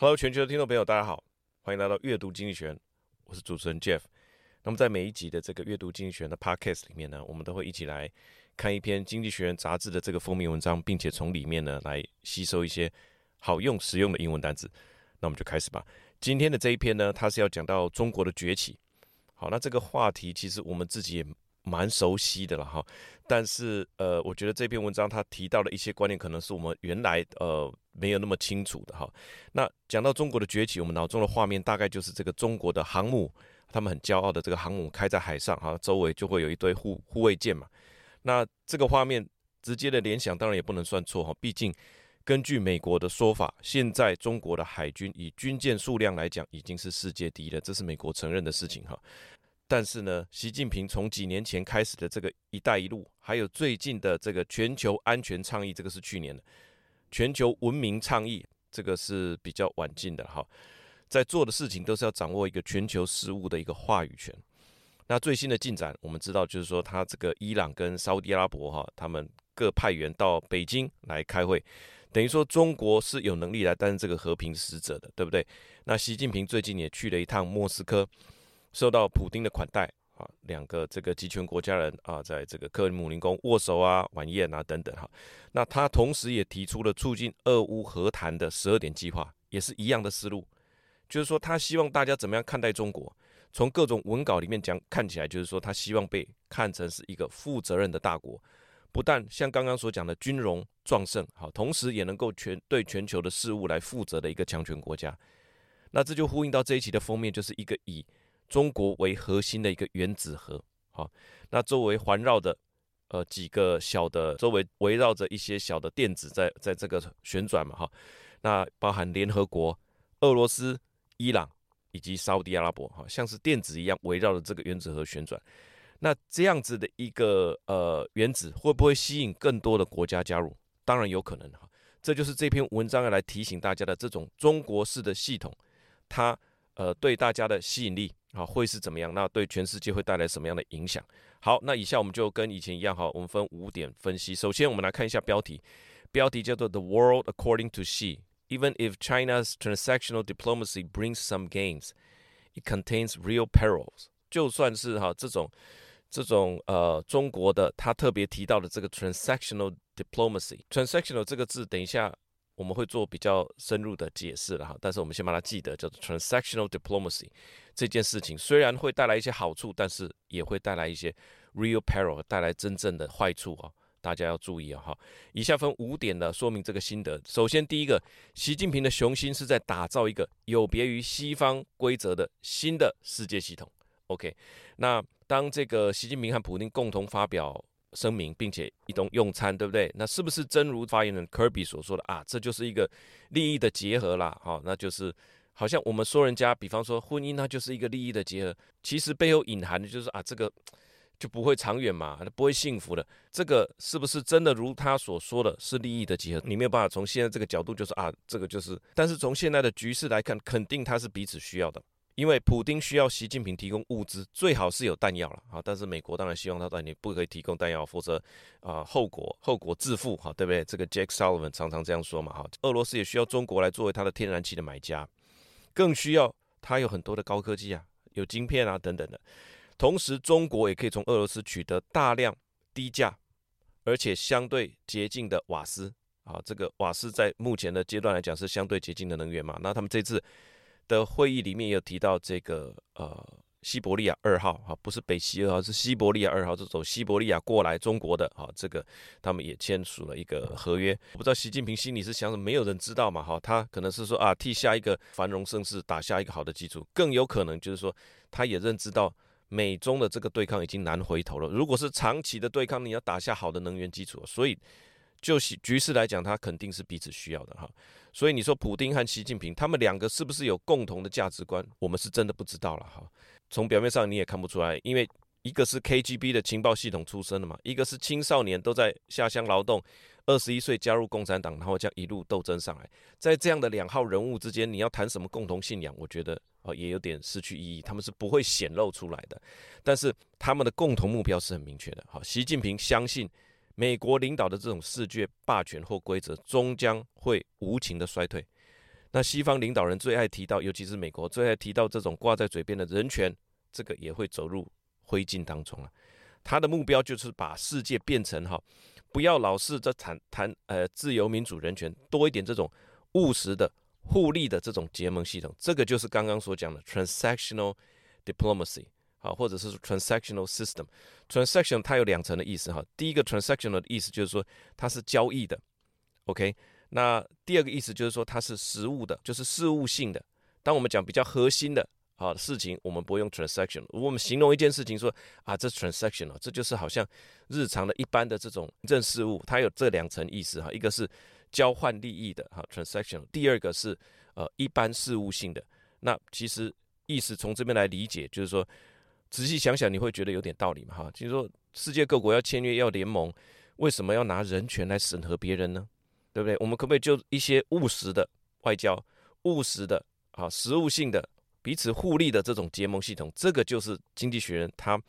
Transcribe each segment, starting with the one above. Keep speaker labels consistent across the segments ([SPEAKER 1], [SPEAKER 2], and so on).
[SPEAKER 1] Hello，全球的听众朋友，大家好，欢迎来到阅读经济学，我是主持人 Jeff。那么在每一集的这个阅读经济学的 Podcast 里面呢，我们都会一起来看一篇经济学人杂志的这个封面文章，并且从里面呢来吸收一些好用、实用的英文单词。那我们就开始吧。今天的这一篇呢，它是要讲到中国的崛起。好，那这个话题其实我们自己也蛮熟悉的了哈。但是呃，我觉得这篇文章它提到的一些观念，可能是我们原来呃。没有那么清楚的哈，那讲到中国的崛起，我们脑中的画面大概就是这个中国的航母，他们很骄傲的这个航母开在海上哈，周围就会有一堆护护卫舰嘛。那这个画面直接的联想当然也不能算错哈，毕竟根据美国的说法，现在中国的海军以军舰数量来讲已经是世界第一了，这是美国承认的事情哈。但是呢，习近平从几年前开始的这个“一带一路”，还有最近的这个全球安全倡议，这个是去年的。全球文明倡议，这个是比较晚进的哈，在做的事情都是要掌握一个全球事务的一个话语权。那最新的进展，我们知道就是说，他这个伊朗跟沙乌地阿拉伯哈，他们各派员到北京来开会，等于说中国是有能力来担任这个和平使者的，对不对？那习近平最近也去了一趟莫斯科，受到普丁的款待。啊，两个这个集权国家人啊，在这个克里姆林宫握手啊、晚宴啊等等哈。那他同时也提出了促进俄乌和谈的十二点计划，也是一样的思路，就是说他希望大家怎么样看待中国。从各种文稿里面讲，看起来就是说他希望被看成是一个负责任的大国，不但像刚刚所讲的军容壮盛，好，同时也能够全对全球的事务来负责的一个强权国家。那这就呼应到这一期的封面，就是一个以。中国为核心的一个原子核，好，那周围环绕的呃几个小的，周围围绕着一些小的电子在在这个旋转嘛，哈，那包含联合国、俄罗斯、伊朗以及沙乌地阿拉伯，哈，像是电子一样围绕着这个原子核旋转。那这样子的一个呃原子会不会吸引更多的国家加入？当然有可能哈，这就是这篇文章要来提醒大家的这种中国式的系统，它呃对大家的吸引力。好，会是怎么样？那对全世界会带来什么样的影响？好，那以下我们就跟以前一样，哈，我们分五点分析。首先，我们来看一下标题，标题叫做 “The World According to Xi”。Even if China's transactional diplomacy brings some gains, it contains real perils。就算是哈这种这种呃中国的他特别提到的这个 transactional diplomacy，transactional 这个字，等一下。我们会做比较深入的解释了哈，但是我们先把它记得，叫做 transactional diplomacy 这件事情，虽然会带来一些好处，但是也会带来一些 real peril，带来真正的坏处啊，大家要注意啊哈。以下分五点的说明这个心得。首先，第一个，习近平的雄心是在打造一个有别于西方规则的新的世界系统。OK，那当这个习近平和普丁共同发表。声明，并且一同用餐，对不对？那是不是真如发言人科比所说的啊？这就是一个利益的结合啦，好，那就是好像我们说人家，比方说婚姻，它就是一个利益的结合，其实背后隐含的就是啊，这个就不会长远嘛，不会幸福的。这个是不是真的如他所说的是利益的结合？你没有办法从现在这个角度就是啊，这个就是，但是从现在的局势来看，肯定它是彼此需要的。因为普丁需要习近平提供物资，最好是有弹药了啊！但是美国当然希望他在你不可以提供弹药，否则啊后果后果自负哈，对不对？这个 Jack Sullivan 常常这样说嘛哈。俄罗斯也需要中国来作为它的天然气的买家，更需要它有很多的高科技啊，有晶片啊等等的。同时，中国也可以从俄罗斯取得大量低价而且相对洁净的瓦斯啊。这个瓦斯在目前的阶段来讲是相对洁净的能源嘛。那他们这次。的会议里面有提到这个呃西伯利亚二号哈，不是北溪二号，是西伯利亚二号，这走西伯利亚过来中国的哈，这个他们也签署了一个合约。我不知道习近平心里是想什么，没有人知道嘛哈，他可能是说啊，替下一个繁荣盛世打下一个好的基础，更有可能就是说他也认知到美中的这个对抗已经难回头了。如果是长期的对抗，你要打下好的能源基础，所以就局势来讲，它肯定是彼此需要的哈。所以你说普丁和习近平他们两个是不是有共同的价值观？我们是真的不知道了哈。从表面上你也看不出来，因为一个是 KGB 的情报系统出身的嘛，一个是青少年都在下乡劳动，二十一岁加入共产党，然后这样一路斗争上来，在这样的两号人物之间，你要谈什么共同信仰？我觉得啊也有点失去意义，他们是不会显露出来的。但是他们的共同目标是很明确的。好，习近平相信。美国领导的这种世界霸权或规则终将会无情的衰退。那西方领导人最爱提到，尤其是美国最爱提到这种挂在嘴边的人权，这个也会走入灰烬当中了。他的目标就是把世界变成哈，不要老是在谈谈呃自由民主人权，多一点这种务实的互利的这种结盟系统。这个就是刚刚所讲的 transactional diplomacy。好，或者是 transactional system，transaction 它有两层的意思哈。第一个 transactional 的意思就是说它是交易的，OK。那第二个意思就是说它是实务的，就是事务性的。当我们讲比较核心的啊事情，我们不用 transaction。我们形容一件事情说啊，这 transactional，这就是好像日常的一般的这种行政事务，它有这两层意思哈。一个是交换利益的哈 transaction，第二个是呃一般事务性的。那其实意思从这边来理解，就是说。仔细想想，你会觉得有点道理嘛？哈，就是说世界各国要签约要联盟，为什么要拿人权来审核别人呢？对不对？我们可不可以就一些务实的外交、务实的啊、实务性的彼此互利的这种结盟系统？这个就是《经济学人》他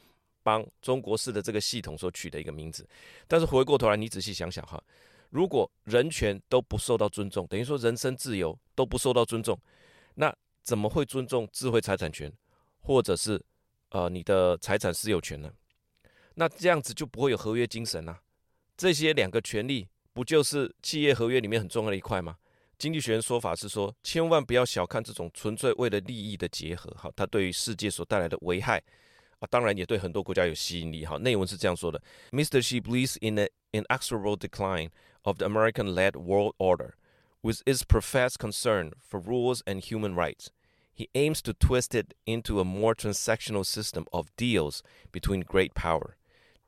[SPEAKER 1] 帮中国式的这个系统所取的一个名字。但是回过头来，你仔细想想哈，如果人权都不受到尊重，等于说人身自由都不受到尊重，那怎么会尊重智慧财产权，或者是？呃，你的财产私有权呢？那这样子就不会有合约精神啊。这些两个权利不就是企业合约里面很重要的一块吗？经济学人说法是说，千万不要小看这种纯粹为了利益的结合，哈，它对于世界所带来的危害啊，当然也对很多国家有吸引力，哈。内文是这样说的：Mr. Xi believes in the inexorable decline of the American-led world order, with its professed concern for rules and human rights. He aims to twist it into a more transactional system of deals between great power.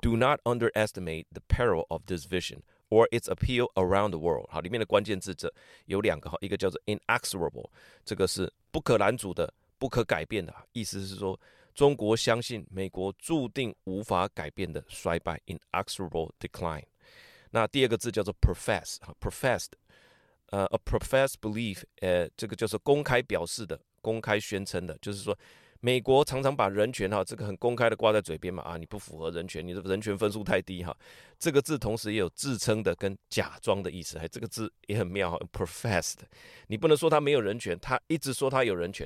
[SPEAKER 1] Do not underestimate the peril of this vision Or its appeal around the world。好，里面的关键字这有两个哈，一个叫做 inexorable，这个是不可拦阻的、不可改变的，意思是说中国相信美国注定无法改变的衰败 （inexorable decline）。那第二个字叫做 profess，哈，professed，呃，a professed belief，呃，这个就是公开表示的。公开宣称的，就是说，美国常常把人权哈，这个很公开的挂在嘴边嘛啊，你不符合人权，你的人权分数太低哈。这个字同时也有自称的跟假装的意思，还这个字也很妙，professed，你不能说他没有人权，他一直说他有人权，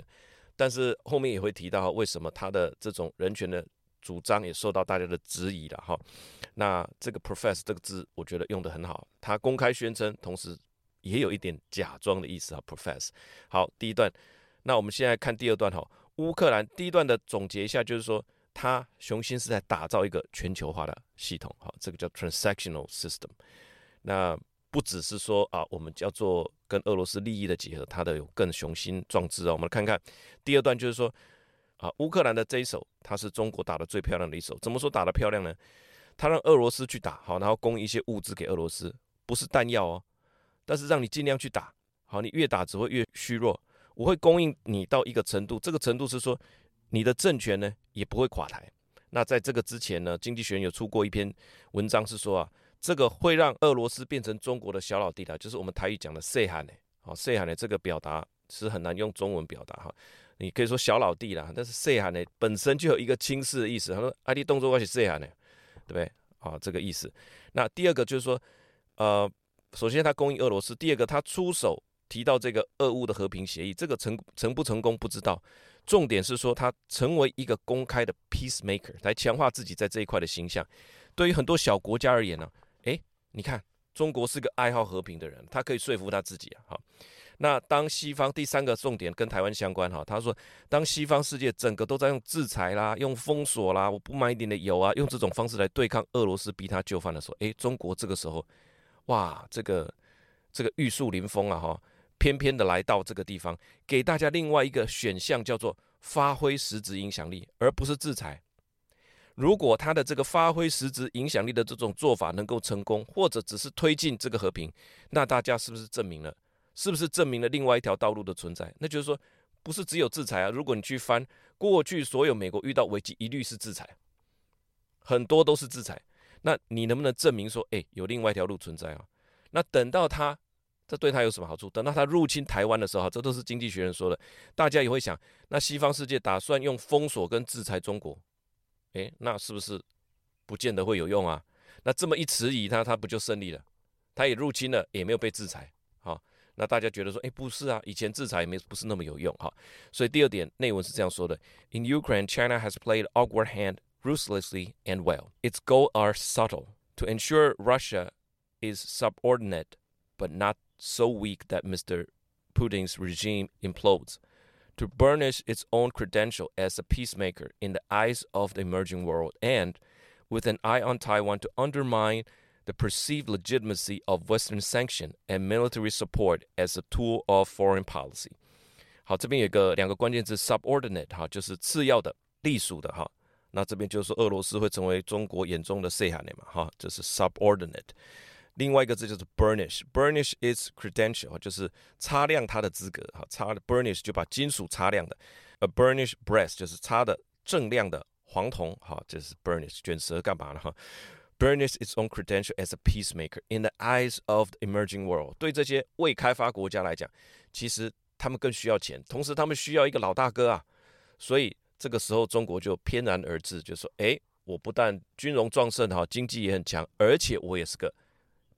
[SPEAKER 1] 但是后面也会提到为什么他的这种人权的主张也受到大家的质疑了哈。那这个 profess 这个字，我觉得用得很好，他公开宣称，同时也有一点假装的意思啊，profess。好，第一段。那我们现在看第二段哈，乌克兰第一段的总结一下，就是说他雄心是在打造一个全球化的系统，好，这个叫 transactional system。那不只是说啊，我们叫做跟俄罗斯利益的结合，它的有更雄心壮志啊。我们来看看第二段，就是说啊，乌克兰的这一手，它是中国打得最漂亮的一手。怎么说打得漂亮呢？他让俄罗斯去打，好，然后供一些物资给俄罗斯，不是弹药哦，但是让你尽量去打，好，你越打只会越虚弱。我会供应你到一个程度，这个程度是说，你的政权呢也不会垮台。那在这个之前呢，经济学人有出过一篇文章，是说啊，这个会让俄罗斯变成中国的小老弟的，就是我们台语讲的“细汉”呢。好，“细汉”呢这个表达是很难用中文表达哈。你可以说小老弟啦，但是“细汉”呢本身就有一个轻视的意思。他说：“阿弟动作关系细汉呢，对不对？”啊，这个意思。那第二个就是说，呃，首先他供应俄罗斯，第二个他出手。提到这个俄乌的和平协议，这个成成不成功不知道，重点是说他成为一个公开的 peacemaker，来强化自己在这一块的形象。对于很多小国家而言呢，诶，你看中国是个爱好和平的人，他可以说服他自己啊。好，那当西方第三个重点跟台湾相关哈，他说当西方世界整个都在用制裁啦、用封锁啦、我不买一点的油啊，用这种方式来对抗俄罗斯，逼他就范的时候，诶，中国这个时候，哇，这个这个玉树临风啊哈。偏偏的来到这个地方，给大家另外一个选项，叫做发挥实质影响力，而不是制裁。如果他的这个发挥实质影响力的这种做法能够成功，或者只是推进这个和平，那大家是不是证明了？是不是证明了另外一条道路的存在？那就是说，不是只有制裁啊。如果你去翻过去所有美国遇到危机，一律是制裁，很多都是制裁。那你能不能证明说，哎，有另外一条路存在啊？那等到他，这对他有什么好处？等到他入侵台湾的时候，这都是经济学人说的。大家也会想，那西方世界打算用封锁跟制裁中国。诶，那是不是不见得会有用啊？那这么一迟疑，他他不就胜利了？他也入侵了，也没有被制裁。好，那大家觉得说，诶，不是啊，以前制裁也没不是那么有用。哈，所以第二点内文是这样说的：In Ukraine, China has played awkward hand ruthlessly and well. Its goals are subtle: to ensure Russia is subordinate, but not so weak that Mr. Putin's regime implodes. To burnish its own credential as a peacemaker in the eyes of the emerging world, and with an eye on Taiwan to undermine the perceived legitimacy of Western sanction and military support as a tool of foreign policy。好，这边有个两个关键字 subordinate 哈，就是次要的、隶属的哈。那这边就是说俄罗斯会成为中国眼中的细汉的嘛哈，这是 subordinate。 另外一个字就是 burnish，burnish its credential，就是擦亮它的资格，哈，擦 burnish 就把金属擦亮的，a burnished brass 就是擦的锃亮的黄铜，哈，这是 burnish，卷舌干嘛呢？哈，burnish its own credential as a peacemaker in the eyes of the emerging world，对这些未开发国家来讲，其实他们更需要钱，同时他们需要一个老大哥啊，所以这个时候中国就翩然而至，就说，诶，我不但军容壮盛，哈，经济也很强，而且我也是个。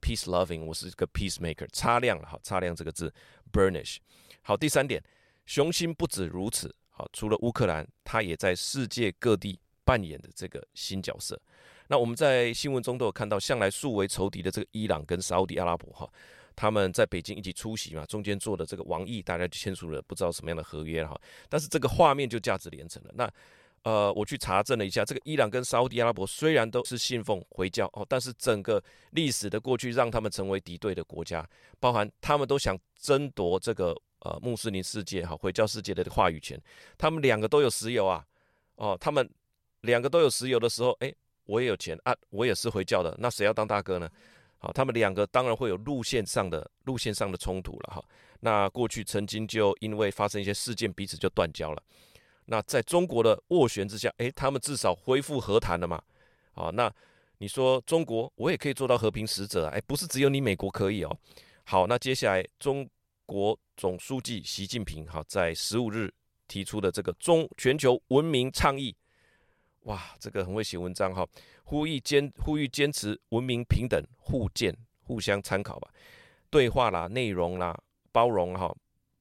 [SPEAKER 1] Peace loving，我是一个 peacemaker，擦亮了，哈，擦亮这个字，burnish。好，第三点，雄心不止如此，好，除了乌克兰，他也在世界各地扮演的这个新角色。那我们在新闻中都有看到，向来素为仇敌的这个伊朗跟沙乌地阿拉伯，哈，他们在北京一起出席嘛，中间做的这个王毅，大家就签署了不知道什么样的合约哈。但是这个画面就价值连城了。那呃，我去查证了一下，这个伊朗跟沙乌地阿拉伯虽然都是信奉回教哦，但是整个历史的过去让他们成为敌对的国家，包含他们都想争夺这个呃穆斯林世界哈回教世界的话语权。他们两个都有石油啊，哦，他们两个都有石油的时候，诶，我也有钱啊，我也是回教的，那谁要当大哥呢？好，他们两个当然会有路线上的路线上的冲突了哈。那过去曾经就因为发生一些事件，彼此就断交了。那在中国的斡旋之下，诶，他们至少恢复和谈了嘛？好，那你说中国，我也可以做到和平使者？诶，不是只有你美国可以哦。好，那接下来中国总书记习近平哈在十五日提出的这个中全球文明倡议，哇，这个很会写文章哈，呼吁坚呼吁坚持文明平等互鉴互相参考吧，对话啦，内容啦，包容哈，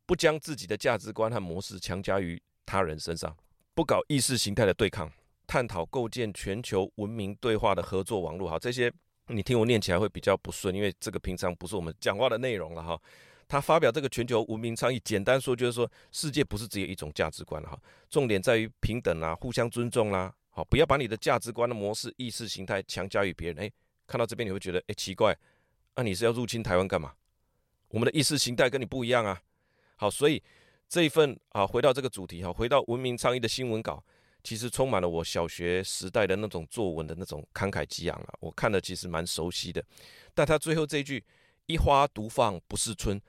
[SPEAKER 1] 不将自己的价值观和模式强加于。他人身上，不搞意识形态的对抗，探讨构建全球文明对话的合作网络。哈，这些你听我念起来会比较不顺，因为这个平常不是我们讲话的内容了哈。他发表这个全球文明倡议，简单说就是说，世界不是只有一种价值观哈，重点在于平等啊，互相尊重啦。好，不要把你的价值观的模式、意识形态强加于别人。诶，看到这边你会觉得，诶，奇怪，那你是要入侵台湾干嘛？我们的意识形态跟你不一样啊。好，所以。这一份啊，回到这个主题哈，回到文明倡议的新闻稿，其实充满了我小学时代的那种作文的那种慷慨激昂啊，我看的其实蛮熟悉的。但他最后这一句“一花独放不是春，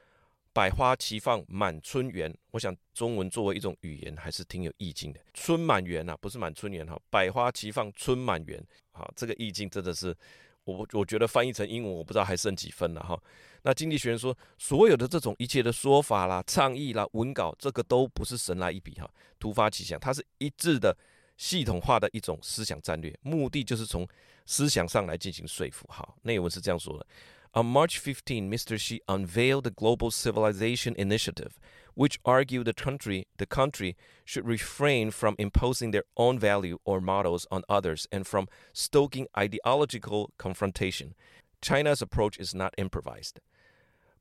[SPEAKER 1] 百花齐放满春园”，我想中文作为一种语言还是挺有意境的。春满园啊，不是满春园哈，百花齐放春满园，好，这个意境真的是。我我觉得翻译成英文，我不知道还剩几分了哈。那经济学人说，所有的这种一切的说法啦、倡议啦、文稿，这个都不是神来一笔哈，突发奇想，它是一致的、系统化的一种思想战略，目的就是从思想上来进行说服。哈，内文是这样说的：On March 15, Mr. Xi unveiled the Global Civilization Initiative. which argued the country the country should refrain from imposing their own value or models on others and from stoking ideological confrontation. China's approach is not improvised,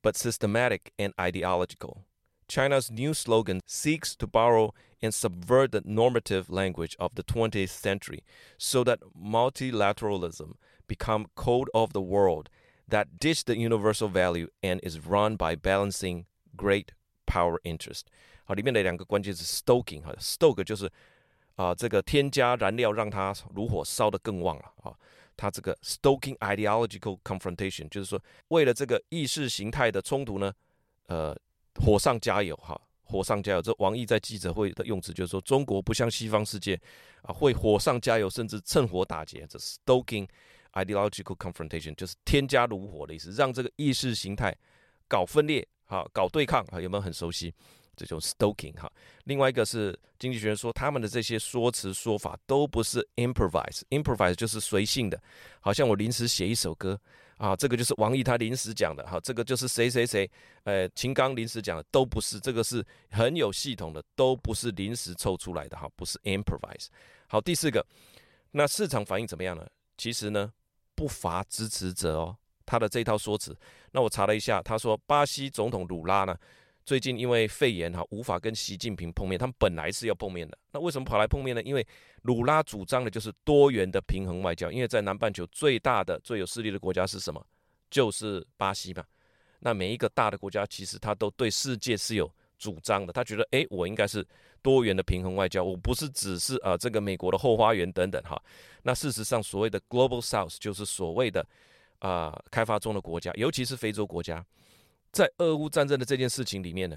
[SPEAKER 1] but systematic and ideological. China's new slogan seeks to borrow and subvert the normative language of the 20th century so that multilateralism become code of the world that ditch the universal value and is run by balancing great Power interest，好，里面的两个关键是 stoking 哈，stoke 就是啊，这个添加燃料让它炉火烧得更旺了啊。它这个 stoking ideological confrontation 就是说，为了这个意识形态的冲突呢，呃，火上加油哈，火上加油。这王毅在记者会的用词就是说，中国不像西方世界啊，会火上加油，甚至趁火打劫。这 stoking ideological confrontation 就是添加炉火的意思，让这个意识形态搞分裂。好，搞对抗哈，有没有很熟悉这种 stoking 哈？另外一个是经济学人说，他们的这些说辞说法都不是 improvise，improvise 就是随性的，好像我临时写一首歌啊，这个就是王毅他临时讲的哈，这个就是谁谁谁，呃，秦刚临时讲的都不是，这个是很有系统的，都不是临时凑出来的哈，不是 improvise。好，第四个，那市场反应怎么样呢？其实呢，不乏支持者哦。他的这套说辞，那我查了一下，他说巴西总统鲁拉呢，最近因为肺炎哈，无法跟习近平碰面。他们本来是要碰面的，那为什么跑来碰面呢？因为鲁拉主张的就是多元的平衡外交。因为在南半球最大的、最有势力的国家是什么？就是巴西嘛。那每一个大的国家其实他都对世界是有主张的。他觉得，诶，我应该是多元的平衡外交，我不是只是啊、这个美国的后花园等等哈。那事实上，所谓的 Global South 就是所谓的。啊、开发中的国家，尤其是非洲国家，在俄乌战争的这件事情里面呢，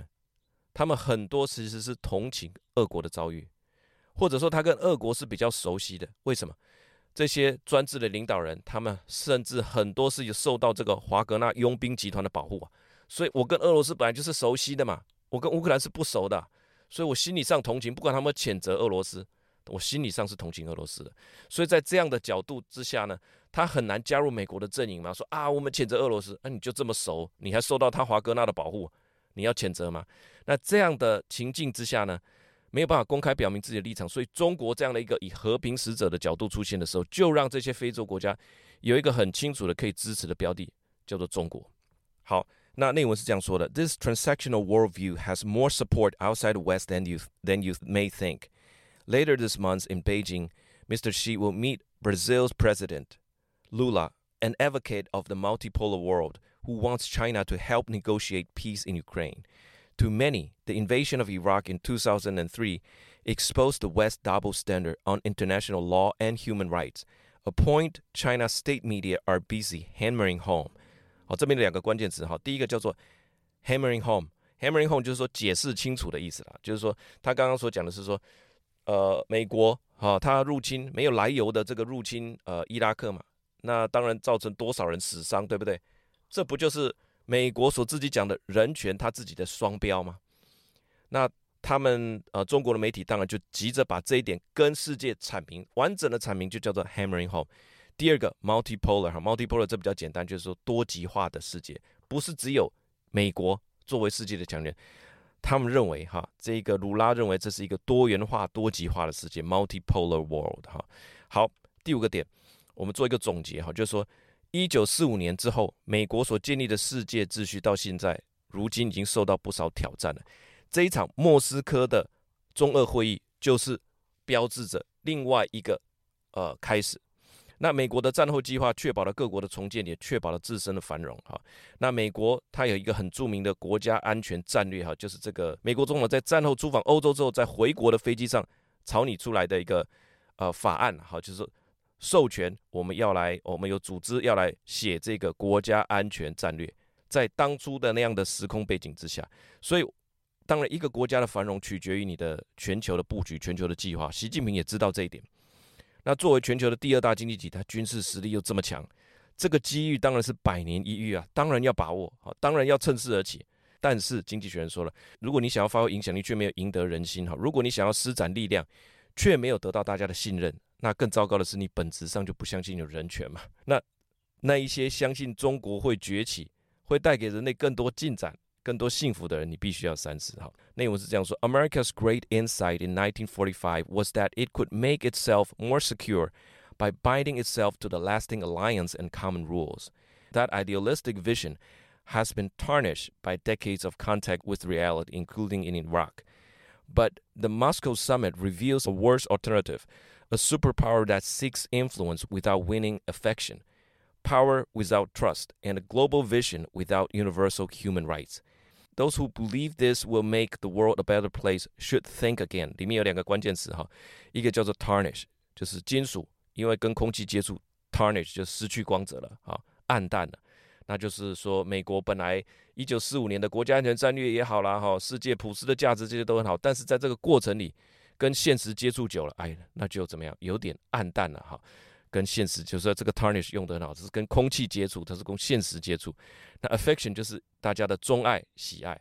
[SPEAKER 1] 他们很多其实是同情俄国的遭遇，或者说他跟俄国是比较熟悉的。为什么？这些专制的领导人，他们甚至很多是有受到这个华格纳佣兵集团的保护啊。所以我跟俄罗斯本来就是熟悉的嘛，我跟乌克兰是不熟的，所以我心理上同情，不管他们谴责俄罗斯，我心理上是同情俄罗斯的。所以在这样的角度之下呢。他很难加入美国的阵营吗？说啊，我们谴责俄罗斯，那、你就这么熟，你还受到他华格纳的保护，你要谴责吗？那这样的情境之下呢，没有办法公开表明自己的立场，所以中国这样的一个以和平使者的角度出现的时候，就让这些非洲国家有一个很清楚的可以支持的标的，叫做中国。好，那内文是这样说的：This transactional worldview has more support outside the West than you than you may think. Later this month in Beijing, Mr. Xi will meet Brazil's president. Lula, an advocate of the multipolar world, who wants China to help negotiate peace in Ukraine. To many, the invasion of Iraq in 2003 exposed the West's double standard on international law and human rights, a point China's state media are busy hammering home. 好，这边的两个关键词哈，第一个叫做 hammering home，hammering home 就是说解释清楚的意思啦，就是说他刚刚所讲的是说，呃，美国哈，他入侵没有来由的这个入侵呃伊拉克嘛。那当然造成多少人死伤，对不对？这不就是美国所自己讲的人权，他自己的双标吗？那他们呃，中国的媒体当然就急着把这一点跟世界阐明，完整的阐明就叫做 hammering home。第二个 multipolar 哈，multipolar 这比较简单，就是说多极化的世界，不是只有美国作为世界的强人。他们认为哈，这个鲁拉认为这是一个多元化、多极化的世界 multipolar world 哈。好，第五个点。我们做一个总结哈，就是说，一九四五年之后，美国所建立的世界秩序到现在，如今已经受到不少挑战了。这一场莫斯科的中俄会议，就是标志着另外一个呃开始。那美国的战后计划确保了各国的重建，也确保了自身的繁荣哈。那美国它有一个很著名的国家安全战略哈，就是这个美国总统在战后出访欧洲之后，在回国的飞机上草拟出来的一个呃法案哈，就是。授权我们要来，我们有组织要来写这个国家安全战略，在当初的那样的时空背景之下，所以当然一个国家的繁荣取决于你的全球的布局、全球的计划。习近平也知道这一点。那作为全球的第二大经济体，它军事实力又这么强，这个机遇当然是百年一遇啊，当然要把握啊，当然要趁势而起。但是经济学人说了，如果你想要发挥影响力，却没有赢得人心哈；如果你想要施展力量，却没有得到大家的信任。那更糟糕的是，你本质上就不相信有人权嘛？那那一些相信中国会崛起，会带给人类更多进展、更多幸福的人，你必须要三思。哈，内容是这样说：America's great insight in 1945 was that it could make itself more secure by binding itself to the lasting alliance and common rules. That idealistic vision has been tarnished by decades of contact with reality, including in Iraq. But the Moscow summit reveals a worse alternative. A superpower that seeks influence without winning affection, power without trust, and a global vision without universal human rights. Those who believe this will make the world a better place should think again。里面有两个关键词哈，一个叫做 tarnish，就是金属，因为跟空气接触，tarnish 就失去光泽了啊，暗淡了。那就是说，美国本来一九四五年的国家安全战略也好啦，哈，世界普世的价值这些都很好，但是在这个过程里，跟现实接触久了，哎，那就怎么样？有点暗淡了哈。跟现实就是说这个 tarnish 用得很好，是跟空气接触，它是跟现实接触。那 affection 就是大家的钟爱、喜爱，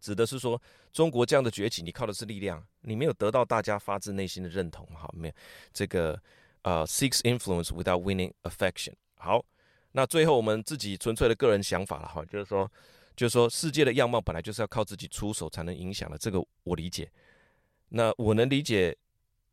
[SPEAKER 1] 指的是说中国这样的崛起，你靠的是力量，你没有得到大家发自内心的认同，哈，没有这个呃、seeks influence without winning affection。好，那最后我们自己纯粹的个人想法了哈，就是说，就是说世界的样貌本来就是要靠自己出手才能影响的，这个我理解。那我能理解。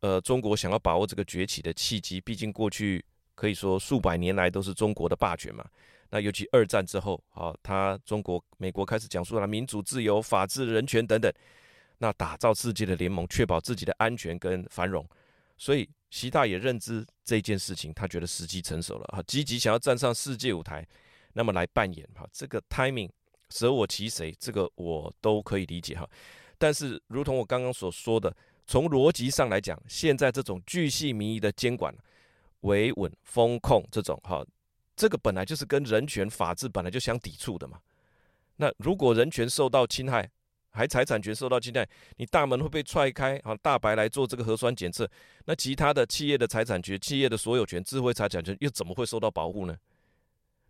[SPEAKER 1] 呃，中国想要把握这个崛起的契机，毕竟过去可以说数百年来都是中国的霸权嘛。那尤其二战之后，啊，他中国、美国开始讲述了民主、自由、法治、人权等等，那打造世界的联盟，确保自己的安全跟繁荣。所以习大也认知这件事情，他觉得时机成熟了，哈，积极想要站上世界舞台，那么来扮演哈这个 timing，舍我其谁，这个我都可以理解哈。但是，如同我刚刚所说的。从逻辑上来讲，现在这种巨细靡遗的监管、维稳、风控这种哈，这个本来就是跟人权、法治本来就相抵触的嘛。那如果人权受到侵害，还财产权受到侵害，你大门会被踹开啊！大白来做这个核酸检测，那其他的企业的财产权、企业的所有权、智慧财产权又怎么会受到保护呢？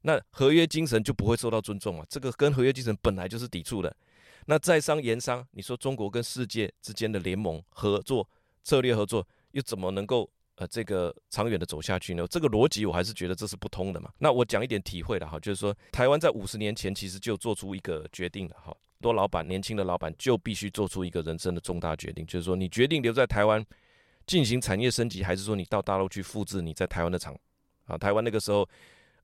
[SPEAKER 1] 那合约精神就不会受到尊重啊！这个跟合约精神本来就是抵触的。那在商言商，你说中国跟世界之间的联盟合作、策略合作，又怎么能够呃这个长远的走下去呢？这个逻辑我还是觉得这是不通的嘛。那我讲一点体会了哈，就是说台湾在五十年前其实就做出一个决定了哈，多老板年轻的老板就必须做出一个人生的重大决定，就是说你决定留在台湾进行产业升级，还是说你到大陆去复制你在台湾的厂啊？台湾那个时候。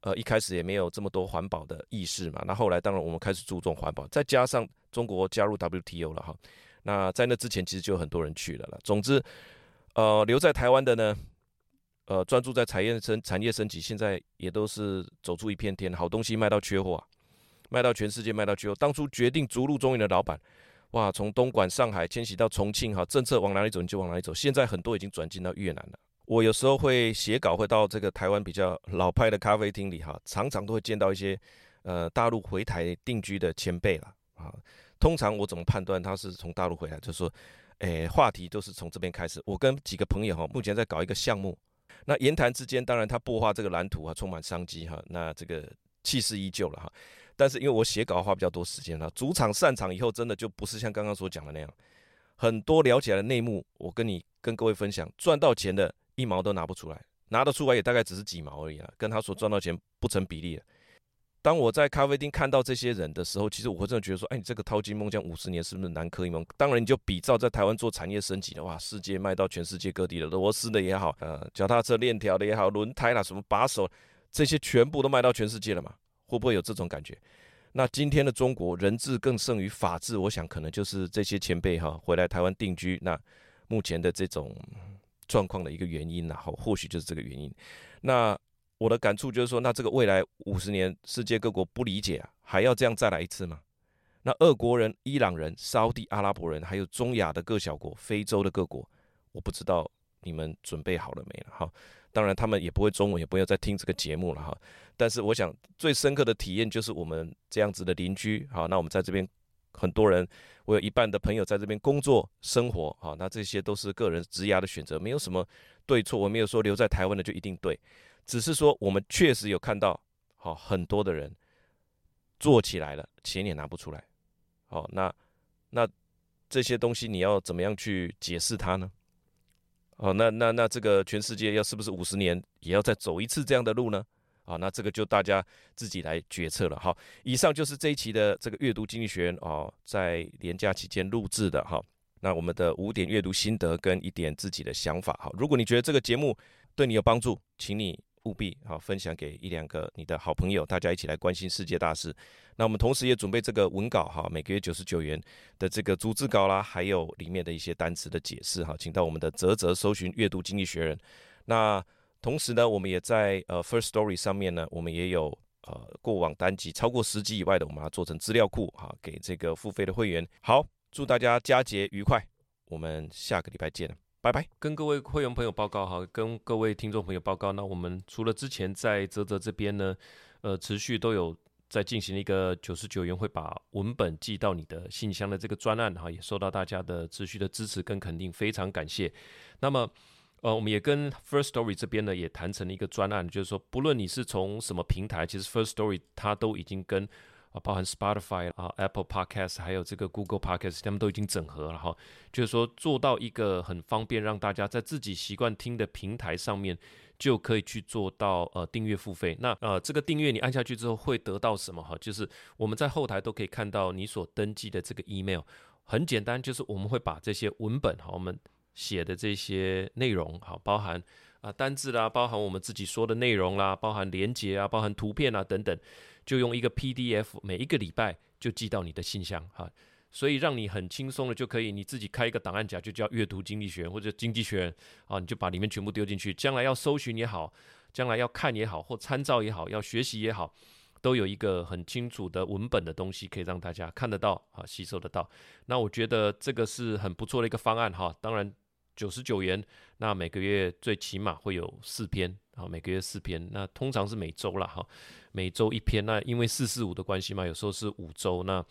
[SPEAKER 1] 呃，一开始也没有这么多环保的意识嘛。那后来当然我们开始注重环保，再加上中国加入 WTO 了哈。那在那之前其实就有很多人去了了。总之，呃，留在台湾的呢，呃，专注在产业升产业升级，现在也都是走出一片天，好东西卖到缺货啊，卖到全世界卖到缺货。当初决定逐鹿中原的老板，哇，从东莞、上海迁徙到重庆哈，政策往哪里走你就往哪里走。现在很多已经转进到越南了。我有时候会写稿，会到这个台湾比较老派的咖啡厅里哈，常常都会见到一些呃大陆回台定居的前辈了啊。通常我怎么判断他是从大陆回来？就是说，诶，话题都是从这边开始。我跟几个朋友哈，目前在搞一个项目，那言谈之间，当然他擘画这个蓝图啊，充满商机哈，那这个气势依旧了哈。但是因为我写稿花比较多时间了，主场散场以后，真的就不是像刚刚所讲的那样，很多聊起来的内幕，我跟你跟各位分享，赚到钱的。一毛都拿不出来，拿得出来也大概只是几毛而已啊，跟他所赚到钱不成比例。当我在咖啡厅看到这些人的时候，其实我会真的觉得说，哎，你这个淘金梦将五十年是不是南柯一梦？当然，你就比照在台湾做产业升级的话，世界卖到全世界各地的螺丝的也好，呃，脚踏车链条的也好，轮胎啦，什么把手，这些全部都卖到全世界了嘛？会不会有这种感觉？那今天的中国人治更胜于法治，我想可能就是这些前辈哈回来台湾定居，那目前的这种。状况的一个原因，然后或许就是这个原因。那我的感触就是说，那这个未来五十年，世界各国不理解啊，还要这样再来一次吗？那俄国人、伊朗人、沙地阿拉伯人，还有中亚的各小国、非洲的各国，我不知道你们准备好了没了哈。当然，他们也不会中文，也不要再听这个节目了哈。但是，我想最深刻的体验就是我们这样子的邻居，好，那我们在这边。很多人，我有一半的朋友在这边工作生活，好，那这些都是个人职涯的选择，没有什么对错。我没有说留在台湾的就一定对，只是说我们确实有看到，好，很多的人做起来了，钱也拿不出来，好，那那这些东西你要怎么样去解释它呢？哦，那那那这个全世界要是不是五十年也要再走一次这样的路呢？好，那这个就大家自己来决策了。好，以上就是这一期的这个阅读经济学人哦，在年假期间录制的哈。那我们的五点阅读心得跟一点自己的想法。好，如果你觉得这个节目对你有帮助，请你务必好分享给一两个你的好朋友，大家一起来关心世界大事。那我们同时也准备这个文稿哈，每个月九十九元的这个逐字稿啦，还有里面的一些单词的解释哈，请到我们的泽泽搜寻阅读经济学人。那同时呢，我们也在呃 First Story 上面呢，我们也有
[SPEAKER 2] 呃过往单集超过十集以外的，我们把它做成资料库哈，给这个付费的会员。好，祝大家佳节愉快，我们下个礼拜见，拜拜。
[SPEAKER 1] 跟各位会员朋友报告哈，跟各位听众朋友报告，那我们除了之前在泽泽这边呢，呃，持续都有。在进行一个九十九元会把文本寄到你的信箱的这个专案哈，也受到大家的持续的支持跟肯定，非常感谢。那么，呃，我们也跟 First Story 这边呢也谈成了一个专案，就是说，不论你是从什么平台，其实 First Story 它都已经跟啊，包含 Spotify 啊、Apple Podcast 还有这个 Google Podcast，他们都已经整合了哈，就是说做到一个很方便，让大家在自己习惯听的平台上面。就可以去做到呃订阅付费。那呃这个订阅你按下去之后会得到什么哈？就是我们在后台都可以看到你所登记的这个 email。很简单，就是我们会把这些文本哈，我们写的这些内容哈，包含啊单字啦，包含我们自己说的内容啦，包含连结啊，包含图片啊等等，就用一个 PDF，每一个礼拜就寄到你的信箱哈。所以让你很轻松的就可以，你自己开一个档案夹，就叫阅读经济学或者经济学啊，你就把里面全部丢进去。将来要搜寻也好，将来要看也好，或参照也好，要学习也好，都有一个很清楚的文本的东西可以让大家看得到啊，吸收得到。那我觉得这个是很不错的一个方案哈。当然九十九元，那每个月最起码会有四篇啊，每个月四篇，那通常是每周了哈，每周一篇。那因为四四五的关系嘛，有时候是五周那。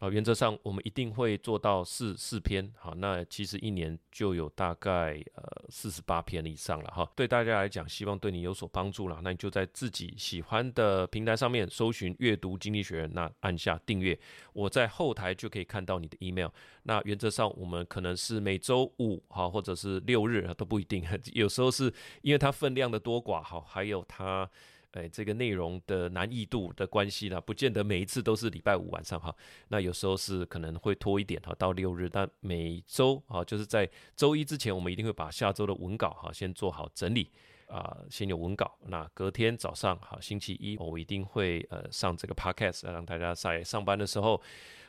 [SPEAKER 1] 啊，原则上我们一定会做到四四篇，好，那其实一年就有大概呃四十八篇以上了哈。对大家来讲，希望对你有所帮助了，那你就在自己喜欢的平台上面搜寻“阅读经济学”，那按下订阅，我在后台就可以看到你的 email。那原则上我们可能是每周五哈，或者是六日都不一定，有时候是因为它分量的多寡哈，还有它。哎，这个内容的难易度的关系呢，不见得每一次都是礼拜五晚上哈。那有时候是可能会拖一点哈，到六日。但每周啊，就是在周一之前，我们一定会把下周的文稿哈先做好整理啊，先有文稿。那隔天早上哈，星期一我一定会呃上这个 podcast，让大家在上班的时候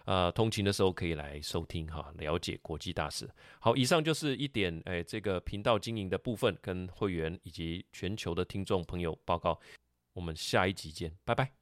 [SPEAKER 1] 啊，通勤的时候可以来收听哈，了解国际大事。好，以上就是一点哎这个频道经营的部分，跟会员以及全球的听众朋友报告。我们下一集见，拜拜。